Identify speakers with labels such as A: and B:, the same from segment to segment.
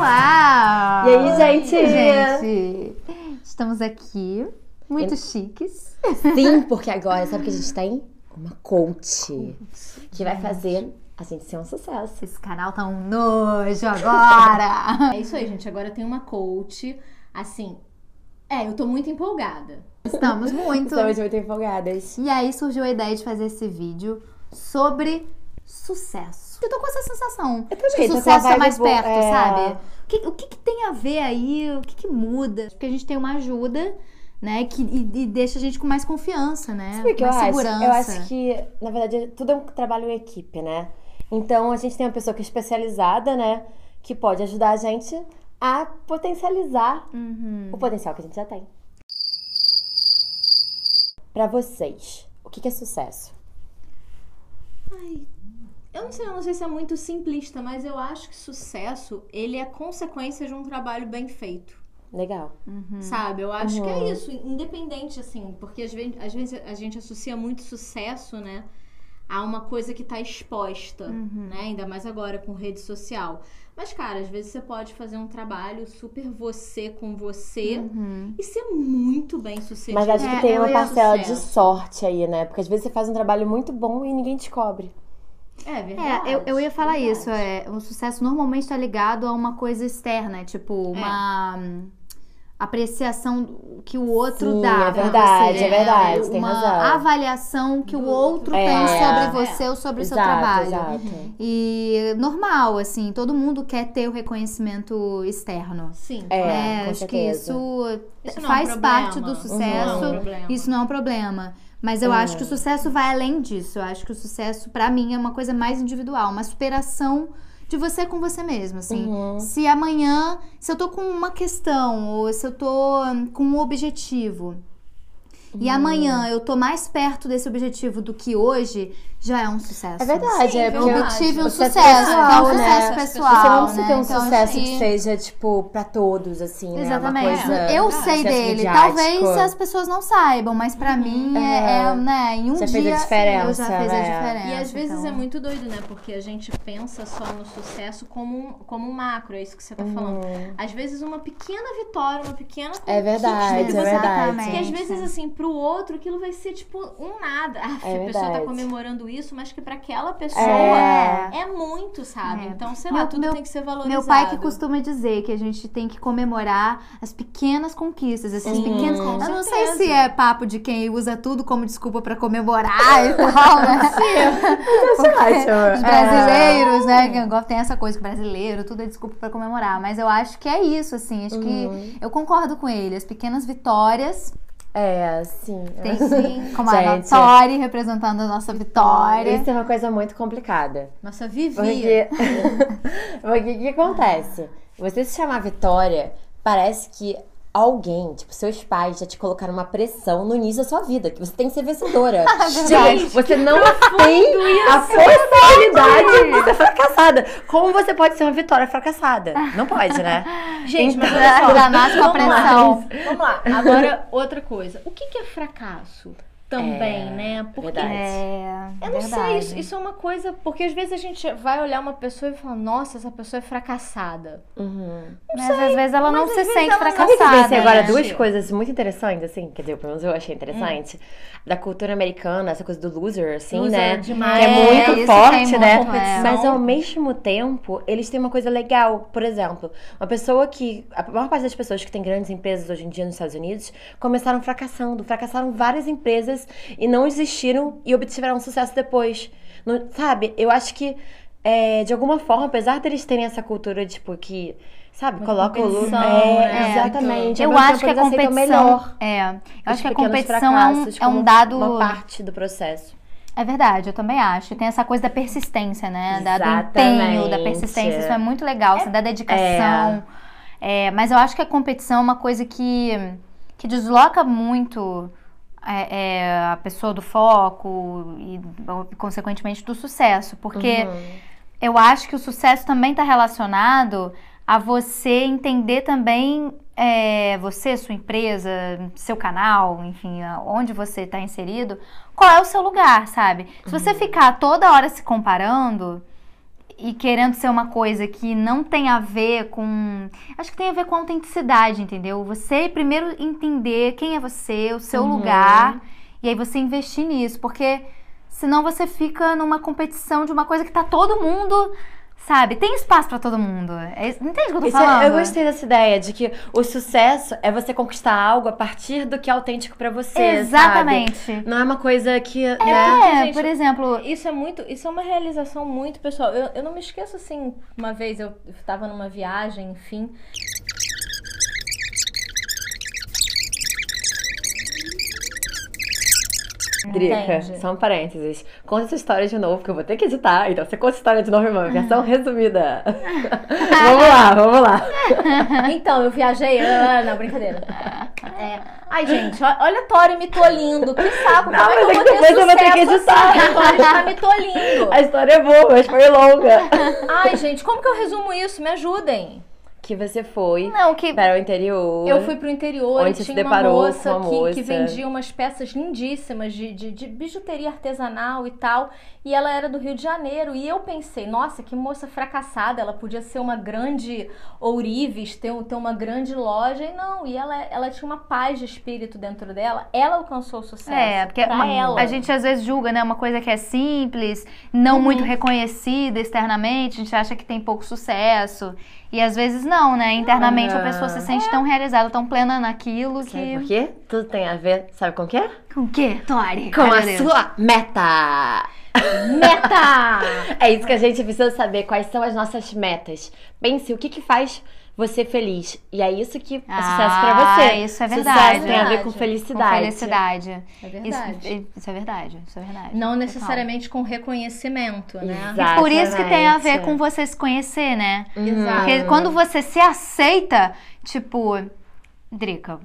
A: Olá!
B: E aí, gente?
A: Oi, gente? Estamos aqui, muito chiques.
B: Sim, porque agora, sabe o que a gente tem? Uma coach. Que vai fazer a gente ser um sucesso.
A: Esse canal tá um nojo agora!
C: É isso aí, gente. Agora tem uma coach. Assim, é, eu tô muito empolgada.
A: Estamos muito.
B: Estamos muito empolgadas.
A: E aí surgiu a ideia de fazer esse vídeo sobre sucesso. Eu tô com essa sensação.
B: Eu também,
A: que o sucesso é
B: vibe
A: mais perto,
B: é.
A: sabe? O que, o que que tem a ver aí? O que que muda? Porque a gente tem uma ajuda, né? Que, e, e deixa a gente com mais confiança, né?
B: Sabe que eu
A: mais
B: acho?
A: segurança.
B: Eu acho que, na verdade, tudo é um trabalho em equipe, né? Então, a gente tem uma pessoa que é especializada, né? Que pode ajudar a gente a potencializar
A: Uhum.
B: o potencial que a gente já tem. Pra vocês, o que que é sucesso?
C: Ai, eu não sei, eu não sei se é muito simplista, mas eu acho que sucesso, ele é consequência de um trabalho bem feito.
B: Legal.
C: Sabe? Eu acho que
B: Uhum.
C: é isso, independente, assim, porque às vezes, às vezes a gente associa muito sucesso, né? A uma coisa que tá exposta, né? Ainda mais agora com rede social. Mas, cara, às vezes você pode fazer um trabalho super você com você e ser muito bem sucedido.
B: Mas acho
A: É,
B: que tem
A: eu
B: uma parcela de sorte aí, né? Porque às vezes você faz um trabalho muito bom e ninguém descobre.
C: É verdade.
A: É, eu, eu ia falar
C: verdade.
A: isso. É, o sucesso normalmente está ligado a uma coisa externa, tipo uma hum, apreciação que o outro
B: Sim,
A: dá.
B: é verdade,
A: você,
B: é verdade,
A: né?
B: tem
A: uma
B: razão.
A: avaliação que o outro
B: É.
A: tem sobre
C: É.
A: você ou sobre o seu trabalho.
B: exato.
A: E normal, assim, todo mundo quer ter o reconhecimento externo.
C: Sim.
B: É,
A: Acho que
B: certeza.
A: isso,
C: Isso é um
A: faz
C: problema.
A: parte do
C: Uhum.
A: sucesso.
C: Não é um problema.
A: Isso não é um problema. Mas eu acho que o sucesso vai além disso. Eu acho que o sucesso, pra mim, é uma coisa mais individual, uma superação de você com você mesmo, assim. Se amanhã, se eu tô com uma questão ou se eu tô hum, com um objetivo e amanhã eu tô mais perto desse objetivo do que hoje, já é um sucesso.
B: É verdade,
C: Sim,
B: é
C: eu
B: porque
A: Eu obtive um
B: o
A: sucesso, que é um
B: pessoal, né?
A: sucesso
C: Você
A: pessoal.
B: Você não precisa
A: né?
B: ter um
A: Então,
B: sucesso que
A: que-
B: seja, tipo, pra todos, assim, né?
C: Exatamente.
B: Uma coisa,
A: Eu sei dele.
B: midiático.
A: Talvez as pessoas não saibam, mas pra mim é,
B: É.
A: é, né, em um
B: Já
A: dia
B: fez a diferença,
A: eu já fiz a
B: né?
A: diferença.
C: E às vezes
A: então.
C: é muito doido, né? Porque a gente pensa só no sucesso como um, como um macro, é isso que você tá falando. Às vezes uma pequena vitória, uma pequena conquista
B: É verdade,
C: que
B: é
C: você-
B: verdade.
C: Que às vezes, assim, pro outro aquilo vai ser tipo um nada. Ah,
B: É
C: a pessoa tá comemorando isso, mas que pra aquela pessoa
A: É.
C: é, muito, sabe?
A: É.
C: Então, sei
A: Meu-
C: lá, tudo
A: meu-
C: tem que ser valorizado.
A: Meu pai que costuma dizer que a gente tem que comemorar as pequenas conquistas, esses
C: Sim,
A: pequenos. Eu não sei se é papo de quem usa tudo como desculpa pra comemorar e tal, né? Porque
B: ótimo.
A: Os brasileiros, né? Que tem essa coisa que brasileiro, tudo é desculpa pra comemorar. Mas eu acho que é isso, assim. Acho que eu concordo com ele. As pequenas vitórias
B: É, sim.
A: tem sim, como a
B: Gente.
A: Tori representando a nossa vitória.
B: Isso é uma coisa muito complicada.
C: Nossa, vivia.
B: Porque o que acontece? Você se chamar Vitória, parece que alguém, tipo, seus pais já te colocaram uma pressão no início da sua vida, que você tem que ser vencedora. Gente, você não tem a possibilidade de ser fracassada. Como você pode ser uma Vitória fracassada? Não pode, né?
C: Gente, mas
B: Então-
C: olha só.
A: Já nasce com a
C: Vamos lá.
A: pressão.
C: Vamos lá. Agora, outra coisa. O que, que é fracasso? Também,
B: É,
C: né? Porque
B: verdade.
A: É,
C: Eu não
A: verdade.
C: sei, isso, isso é uma coisa. Porque às vezes a gente vai olhar uma pessoa e fala, nossa, essa pessoa é fracassada.
B: Uhum.
A: Mas às vezes ela não se sente fracassada.
B: Sabe que eu pensei agora
A: né?
B: duas coisas muito interessantes, assim, quer dizer, pelo menos eu achei interessante, da cultura americana, essa coisa do loser, assim,
C: Loser
B: né?
C: demais.
B: Que é
A: É,
B: muito
A: isso
B: forte,
A: tem
B: né?
A: muito, é.
B: Mas ao mesmo tempo, eles têm uma coisa legal. Por exemplo, uma pessoa que. A maior parte das pessoas que têm grandes empresas hoje em dia nos Estados Unidos começaram fracassando. Fracassaram várias empresas e não existiram e obtiveram sucesso depois. Não- sabe? Eu acho que, é, de alguma forma, apesar deles terem essa cultura, tipo, que. Sabe, coloca o lu-
C: competição,
B: É,
C: né?
B: exatamente.
A: Eu
B: mesmo
A: acho que a competição.
B: melhor
A: É, eu acho que a competição é um, é um
B: como
A: dado.
B: Uma parte do processo.
A: É verdade, eu também acho. Tem essa coisa da persistência, né? Da, do
B: Exatamente.
A: empenho, da persistência. Isso é muito legal, assim, da dedicação. É, mas eu acho que a competição é uma coisa que, que desloca muito é, é, a pessoa do foco e, consequentemente, do sucesso. Porque eu acho que o sucesso também está relacionado a você entender também é, você, sua empresa, seu canal, enfim, onde você está inserido, qual é o seu lugar, sabe? Se você ficar toda hora se comparando, e querendo ser uma coisa que não tem a ver com. Acho que tem a ver com autenticidade, entendeu? Você primeiro entender quem é você, o seu
B: Uhum.
A: lugar, e aí você investir nisso, porque senão você fica numa competição de uma coisa que tá todo mundo, sabe? Tem espaço pra todo mundo. É, isso- entende o que eu tô
B: Isso é-
A: falando?
B: eu gostei dessa ideia de que o sucesso é você conquistar algo a partir do que é autêntico pra você.
A: Exatamente.
B: sabe? Não é uma coisa que. né?
A: É,
C: gente,
A: por exemplo,
C: Isso é muito, isso é uma realização muito pessoal. Eu, eu não me esqueço assim, uma vez eu estava numa viagem, enfim.
B: Drica, só um parênteses. Conta essa história de novo, que eu vou ter que editar. Então você conta a história de novo, irmã. Versão resumida. vamos lá, vamos lá.
C: Então, eu viajei. Ah, não, brincadeira. É. Ai, gente, olha a Tori me tolindo. Que saco.
B: Não,
C: Como
B: mas
C: eu
B: é
C: vou
B: que
C: ter
B: depois eu vou ter que editar.
C: assim? A Tori está me tolindo.
B: A história é boa, mas foi longa.
C: Ai, gente, como que eu resumo isso? Me ajudem.
B: Que você foi
A: não, que.
B: para o interior.
C: Eu fui pro interior
B: Onde
C: e tinha uma moça,
B: com uma
C: que,
B: moça.
C: que vendia umas peças lindíssimas de, de, de bijuteria artesanal e tal. E ela era do Rio de Janeiro. E eu pensei, nossa, que moça fracassada. Ela podia ser uma grande ourives, ter, ter uma grande loja. E não, e ela, ela tinha uma paz de espírito dentro dela. Ela alcançou o sucesso.
A: É, porque
C: pra
A: uma-
C: ela.
A: a gente às vezes julga, né? Uma coisa que é simples, não
C: Uhum.
A: muito reconhecida externamente, a gente acha que tem pouco sucesso. E às vezes não, né? Internamente a
B: Ah.
A: pessoa se sente tão realizada, tão plena naquilo
B: Sabe por
A: que.
B: quê? Tudo tem a ver, sabe com o quê?
A: Com o quê, Tori?
B: Com
A: Ai,
B: a sua meta!
C: Meta!
B: É isso que a gente precisa saber, quais são as nossas metas. Pense o que que faz você feliz. E é isso que é sucesso pra
A: Ah,
B: você.
A: isso é
B: Sucesso
A: verdade.
B: tem a ver com
A: Com
B: felicidade.
A: felicidade.
C: É
A: Isso,
C: verdade.
A: isso é verdade, isso é verdade.
C: Não
A: Total.
C: necessariamente com reconhecimento, né?
B: Exato.
A: Por isso que tem a ver
B: Exatamente.
A: com você se conhecer, né?
C: Exato.
A: Porque quando você se aceita, tipo, Drica,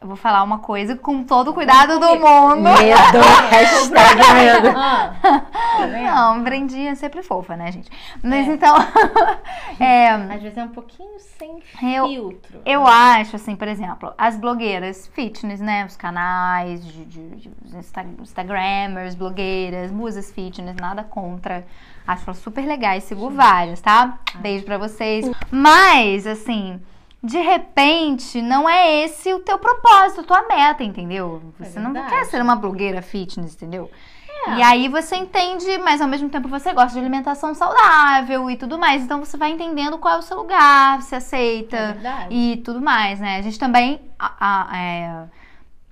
A: eu vou falar uma coisa com todo o cuidado do mundo.
B: Medo, hashtag medo.
C: Ah, tá vendo?
A: Não, Brendinha é sempre fofa, né, gente? Mas
C: É.
A: então, é,
C: Às vezes é um pouquinho sem
A: Eu-
C: filtro.
A: eu acho, assim, por exemplo, as blogueiras fitness, né? Os canais de, de, de Insta- Instagrammers, blogueiras, musas fitness, nada contra. Acho elas super legais, sigo várias, tá? Beijo pra vocês. Mas, assim, de repente, não é esse o teu propósito, tua meta, entendeu?
C: É
A: Você não
C: verdade.
A: quer ser uma blogueira fitness, entendeu? E aí você entende, mas ao mesmo tempo você gosta de alimentação saudável e tudo mais. Então você vai entendendo qual é o seu lugar, se
C: É
A: aceita
C: verdade.
A: e tudo mais, né? A gente também. a- a- é,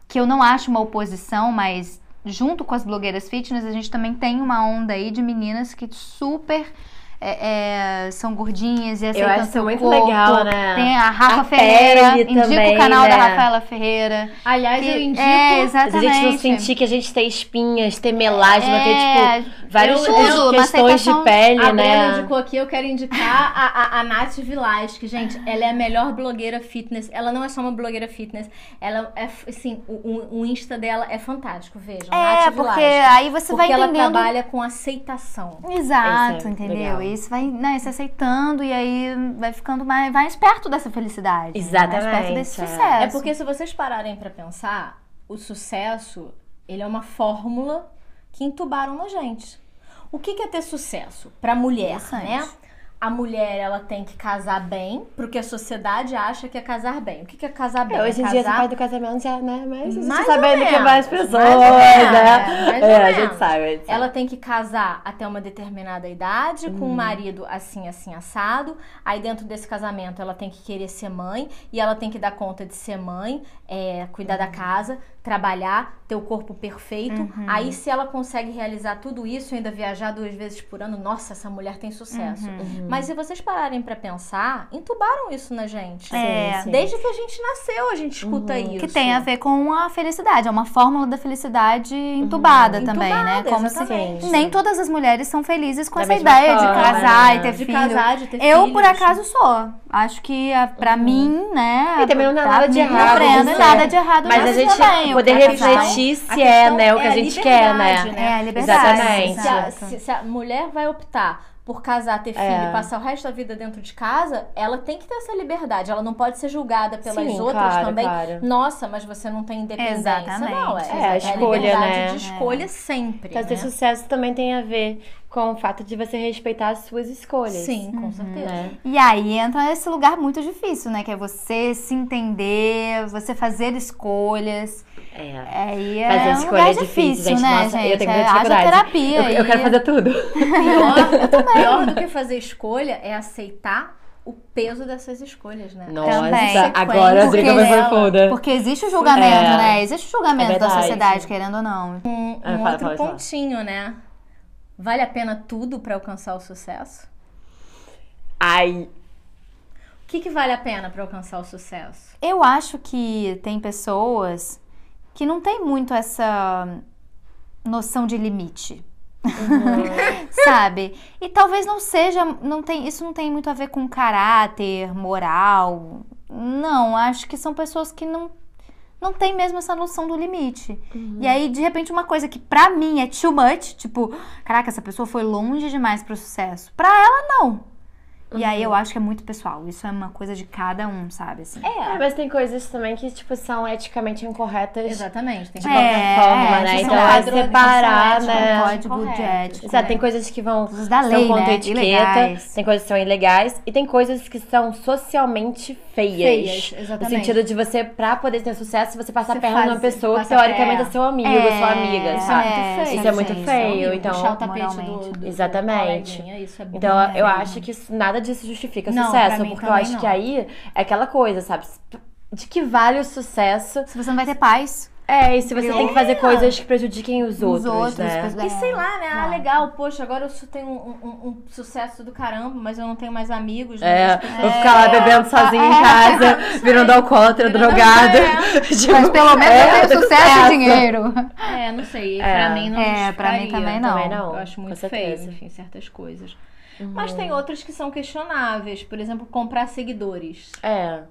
A: que eu não acho uma oposição, mas junto com as blogueiras fitness, a gente também tem uma onda aí de meninas que super. É, é, são gordinhas e aceitam
B: acho
A: seu
B: muito
A: corpo.
B: legal, né?
A: Tem a Rafa
B: A
A: Ferreira,
B: também,
A: o canal da
B: né?
A: Rafaela Ferreira.
C: Aliás,
A: que-
C: eu indico.
A: é,
B: A
A: exatamente.
B: gente não sentir que a gente tem espinhas, ter melasma,
A: É,
B: ter, tipo, várias
C: eu-
B: questões
A: eu- uma aceitação-
B: de pele,
C: A
B: né?
C: indicou aqui, eu quero indicar a, a, a Nath Vilas, que, gente, ela é a melhor blogueira fitness. Ela não é só uma blogueira fitness, ela é, assim, o, o- o Insta dela é fantástico, vejam.
A: É,
C: Nath
A: porque aí você
C: Porque
A: vai
C: ela
A: entendendo.
C: trabalha com aceitação.
A: Exato,
B: é
A: entendeu?
B: legal.
A: E isso vai né, se aceitando e aí vai ficando mais, mais perto dessa felicidade. né? Mais perto
B: Exatamente,
A: desse
B: é.
A: sucesso.
C: É porque se vocês pararem pra pensar, o sucesso, ele é uma fórmula que entubaram na gente. O que que é ter sucesso pra mulher, né? A mulher, ela tem que casar bem, porque a sociedade acha que é casar bem. O que que é casar bem?
B: É, hoje em
C: é
B: dia, essa
C: casar...
B: parte do casamento já, né? Mas você
C: Mais
B: sabendo que é mais pessoas,
C: mais
B: né? É, a gente sabe. a gente sabe.
C: Ela tem que casar até uma determinada idade,
B: Uhum.
C: com um marido assim, assim, assado. Aí, dentro desse casamento, ela tem que querer ser mãe. E ela tem que dar conta de ser mãe, é, cuidar
B: Uhum.
C: da casa, trabalhar, ter o corpo perfeito.
A: Uhum.
C: Aí, se ela consegue realizar tudo isso, ainda viajar duas vezes por ano, nossa, essa mulher tem sucesso.
B: Uhum.
C: Mas se vocês pararem pra pensar, entubaram isso na gente.
A: É.
B: sim.
C: Desde que a gente nasceu, a gente escuta isso.
A: Que tem a ver com a felicidade. É uma fórmula da felicidade entubada também, né?
C: Entubada,
A: Como
C: exatamente.
A: se nem todas as mulheres são felizes com
B: Da
A: essa ideia de
B: forma,
A: casar
B: né?
A: e ter
C: De
A: filho.
C: casar, de ter
A: Eu,
C: filhos.
A: por acaso, sou. Acho que a- pra mim, né?
B: E também não dá
A: tá
B: nada de errado
A: aprendendo,
B: você-
A: nada de errado
B: Mas a gente
A: também.
B: poder
A: A questão-
B: refletir se
C: a
B: é, né, o que
C: é
B: a
C: a
B: gente quer, né?
C: liberdade,
A: É, a liberdade.
B: Exatamente.
C: Se a, se- se a mulher vai optar por casar, ter filho
B: É.
C: e passar o resto da vida dentro de casa, ela tem que ter essa liberdade. Ela não pode ser julgada pelas
B: Sim,
C: outras
B: claro,
C: também.
B: claro.
C: Nossa, mas você não tem independência.
A: Exatamente.
C: Não, é,
B: É, a
C: é
B: escolha,
C: liberdade
B: né?
C: de escolha sempre.
B: Então, ter
C: né?
B: sucesso também tem a ver com o fato de você respeitar as suas escolhas.
C: Sim, com certeza.
B: Né?
A: E aí entra nesse lugar muito difícil, né? Que é você se entender, você fazer escolhas.
B: É.
A: Aí é
B: Fazer
A: um
B: escolha
A: lugar
B: é difícil,
A: difícil,
B: gente.
A: né,
B: Nossa,
A: gente?
B: eu tenho
A: É,
B: muita dificuldade.
A: terapia
B: Eu, eu quero fazer tudo.
C: Pior, pior do que fazer escolha é aceitar o peso dessas escolhas, né?
B: Nossa,
A: Também.
B: agora a
A: Porque
B: vai
C: dela-
B: profunda.
A: Porque existe o julgamento,
B: É.
A: né? Existe o julgamento
B: É
A: da
B: verdade.
A: sociedade, querendo ou não.
C: Um,
B: Ah,
C: um
B: fala,
C: outro
B: fala, fala.
C: pontinho, né? Vale a pena tudo pra alcançar o sucesso?
B: Ai,
C: O que, que vale a pena pra alcançar o sucesso?
A: Eu acho que tem pessoas que não tem muito essa noção de limite. Sabe? E talvez não seja, não tem, isso não tem muito a ver com caráter, moral. Não, acho que são pessoas que não não tem mesmo essa noção do limite. E aí, de repente, uma coisa que pra mim é too much, tipo, caraca, essa pessoa foi longe demais pro sucesso. Pra ela, não. E aí eu acho que é muito pessoal. Isso é uma coisa de cada um, sabe? Assim.
B: É, mas tem coisas também que, tipo, são eticamente incorretas.
C: Exatamente. Tem
B: De
C: que
B: qualquer
A: É,
B: forma,
A: é,
B: né? Então é separar, né?
A: Código de ética.
B: Exato, tem coisas que vão
A: Coisas da
B: são
A: lei,
B: contra
A: né?
B: etiqueta,
A: Ilegais.
B: tem coisas que são ilegais e tem coisas que são socialmente feias.
C: Feias,
B: No
C: exatamente.
B: sentido de você, pra poder ter sucesso, você passar a
C: Você
B: perna numa
C: faz-
B: pessoa que
C: a
B: teoricamente é
C: perna.
B: seu amigo,
A: É,
B: sua amiga,
C: Isso é
B: sabe?
C: muito feio.
B: Isso é muito feio, então-
C: puxar o tapete do, do,
B: Exatamente.
C: isso é bom.
B: Então,
C: né?
B: eu acho que isso- nada disso justifica
C: Não,
B: sucesso, porque eu acho
C: não.
B: que aí é aquela coisa, sabe? De que vale o sucesso?
A: Se você não vai ter paz,
B: É, e se você
A: É.
B: tem que fazer coisas que prejudiquem os outros,
A: outros,
B: né?
A: pois
C: E sei lá, né? Ah, legal, poxa, agora eu tenho um, um- um sucesso do caramba, mas eu não tenho mais amigos.
B: É,
C: as pessoas-
B: vou ficar lá bebendo sozinha em
A: é,
B: casa, virando alcoólatra, drogada.
C: é.
B: Tipo,
A: mas pelo menos
B: é,
A: eu tenho sucesso e dinheiro.
C: É, não sei.
B: É.
C: Pra mim não
A: É, pra mim também não.
B: Também não.
C: Eu acho muito feio, enfim, certas coisas. Mas tem outras que são questionáveis. Por exemplo, comprar seguidores.
B: É.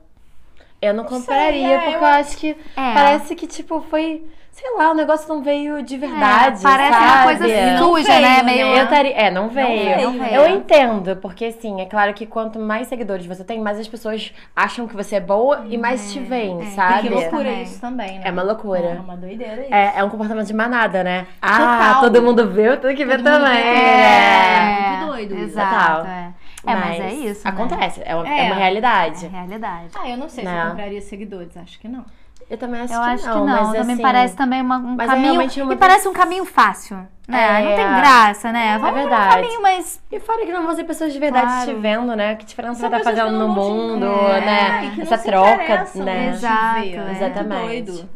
B: Eu não
C: Não sei,
B: compraria,
C: é,
B: porque
C: eu-
B: eu acho que
A: É.
B: parece que, tipo, foi. Sei lá, o negócio não veio de verdade.
A: parece
B: sabe?
A: uma coisa
C: Não
A: suja,
C: veio,
A: né?
C: né?
A: Meio.
B: Eu taria... É, não veio.
C: veio,
A: não veio.
B: Eu entendo, porque assim, é claro que quanto mais seguidores você tem, mais as pessoas acham que você é boa e mais te veem,
A: é.
B: sabe?
C: Que loucura
A: Também.
C: isso também, né?
B: É uma loucura.
C: É uma doideira isso.
B: É, é um comportamento de manada, né? Ah,
C: Total.
B: todo mundo viu, eu tenho que ver
C: Todo mundo
B: também.
C: vê,
B: É.
C: muito doido.
A: Exato,
B: Total.
A: é. É, mas, é isso. né?
B: Acontece, é uma, é
C: É.
B: uma
A: É
B: realidade.
A: realidade.
C: Ah, eu não sei se
B: Não.
C: eu compraria seguidores. Acho que não.
B: Eu também acho
A: Eu
B: que
A: acho
B: não.
A: que não.
B: mas,
A: também
B: assim,
A: parece também uma- um
B: mas é
A: caminho.
B: uma
A: E parece um caminho fácil. Né?
B: É.
A: Não tem graça, né? Vamos por um
B: verdade.
A: caminho, mas.
B: E fora que não vão ser pessoas de verdade
A: Claro.
B: te vendo, né? Que diferença
C: São pessoas que
B: fazendo no mundo,
C: ver,
B: né?
C: e que não
B: Essa troca, né?
A: Exato,
C: ver.
A: é.
B: Exatamente.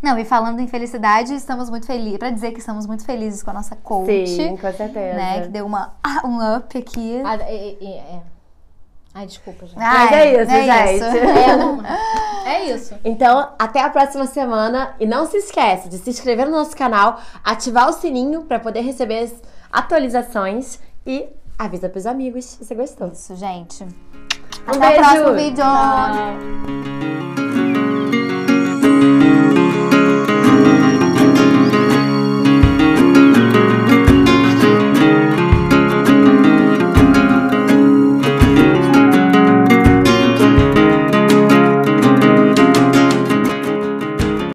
A: Não, e falando em felicidade, estamos muito felizes. Pra dizer que estamos muito felizes com a nossa coach.
B: Sim, com certeza.
A: Né? Que deu uma, um up aqui.
C: Ah, é, é, é. Ai, desculpa, gente.
B: Mas
A: Ai,
B: é isso, gente.
C: É, não, é isso.
B: Então, até a próxima semana. E não se esquece de se inscrever no nosso canal, ativar o sininho pra poder receber as atualizações e avisa pros amigos se você gostou.
A: Isso, gente.
B: Um
A: Até o
B: beijo.
A: próximo vídeo.
C: Tchau.